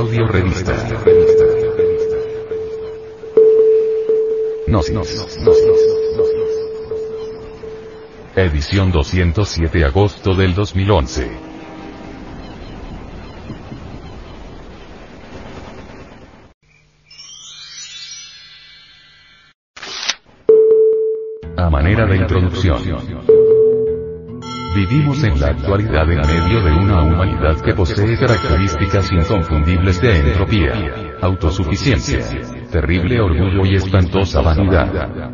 Audio Revista. Gnosis. Edición 207 agosto del 2011. A manera de introducción. Vivimos en la actualidad en medio de una humanidad que posee características inconfundibles de entropía, autosuficiencia, terrible orgullo y espantosa vanidad.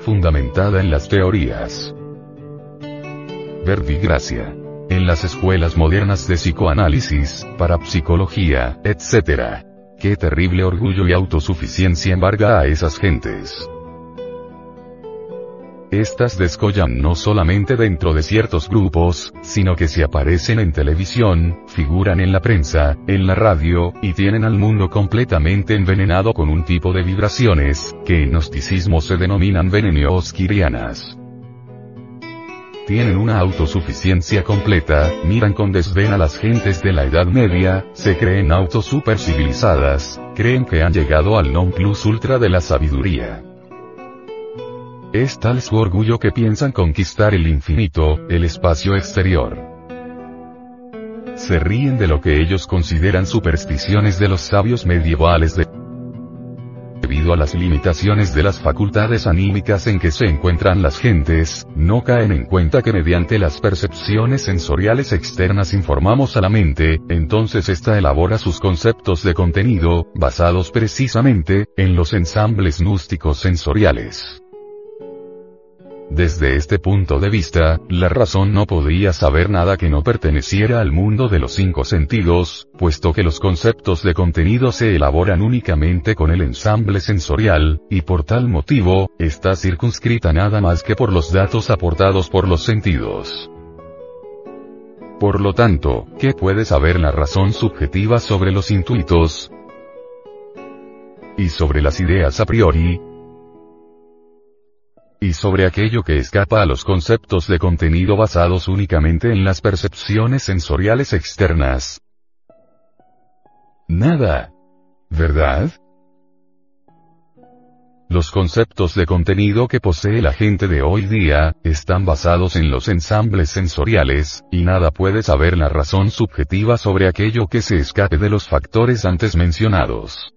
Fundamentada en las teorías. Verbigracia. En las escuelas modernas de psicoanálisis, parapsicología, etc. Qué terrible orgullo y autosuficiencia embarga a esas gentes. Estas descollan no solamente dentro de ciertos grupos, sino que se aparecen en televisión, figuran en la prensa, en la radio, y tienen al mundo completamente envenenado con un tipo de vibraciones, que en gnosticismo se denominan venenios kirianas. Tienen una autosuficiencia completa, miran con desdén a las gentes de la Edad Media, se creen autosupercivilizadas, creen que han llegado al non plus ultra de la sabiduría. Es tal su orgullo que piensan conquistar el infinito, el espacio exterior. Se ríen de lo que ellos consideran supersticiones de los sabios medievales de debido a las limitaciones de las facultades anímicas en que se encuentran las gentes, no caen en cuenta que mediante las percepciones sensoriales externas informamos a la mente, entonces ésta elabora sus conceptos de contenido, basados precisamente, en los ensambles gnósticos sensoriales. Desde este punto de vista, la razón no podía saber nada que no perteneciera al mundo de los cinco sentidos, puesto que los conceptos de contenido se elaboran únicamente con el ensamble sensorial, y por tal motivo, está circunscrita nada más que por los datos aportados por los sentidos. Por lo tanto, ¿qué puede saber la razón subjetiva sobre los intuitos? Y sobre las ideas a priori, y sobre aquello que escapa a los conceptos de contenido basados únicamente en las percepciones sensoriales externas. Nada. ¿Verdad? Los conceptos de contenido que posee la gente de hoy día, están basados en los ensambles sensoriales, y nada puede saber la razón subjetiva sobre aquello que se escape de los factores antes mencionados.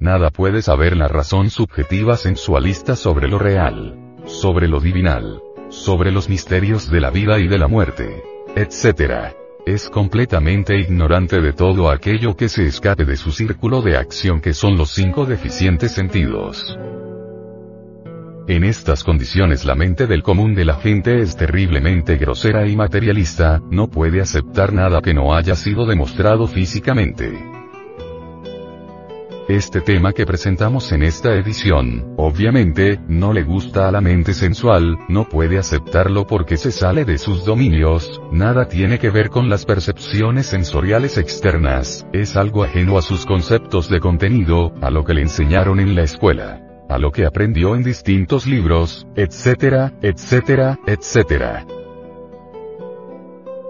Nada puede saber la razón subjetiva sensualista sobre lo real, sobre lo divinal, sobre los misterios de la vida y de la muerte, etc. Es completamente ignorante de todo aquello que se escape de su círculo de acción que son los cinco deficientes sentidos. En estas condiciones la mente del común de la gente es terriblemente grosera y materialista, no puede aceptar nada que no haya sido demostrado físicamente. Este tema que presentamos en esta edición, obviamente, no le gusta a la mente sensual, no puede aceptarlo porque se sale de sus dominios, nada tiene que ver con las percepciones sensoriales externas, es algo ajeno a sus conceptos de contenido, a lo que le enseñaron en la escuela a lo que aprendió en distintos libros, etcétera, etcétera, etcétera.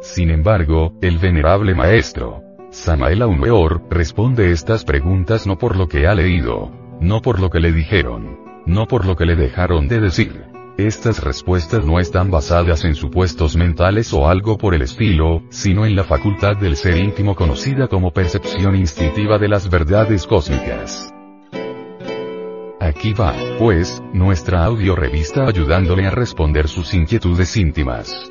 Sin embargo, el venerable maestro, Samael Aumeor, responde estas preguntas no por lo que ha leído, no por lo que le dijeron, no por lo que le dejaron de decir. Estas respuestas no están basadas en supuestos mentales o algo por el estilo, sino en la facultad del ser íntimo conocida como percepción instintiva de las verdades cósmicas. Aquí va, pues, nuestra audio revista ayudándole a responder sus inquietudes íntimas.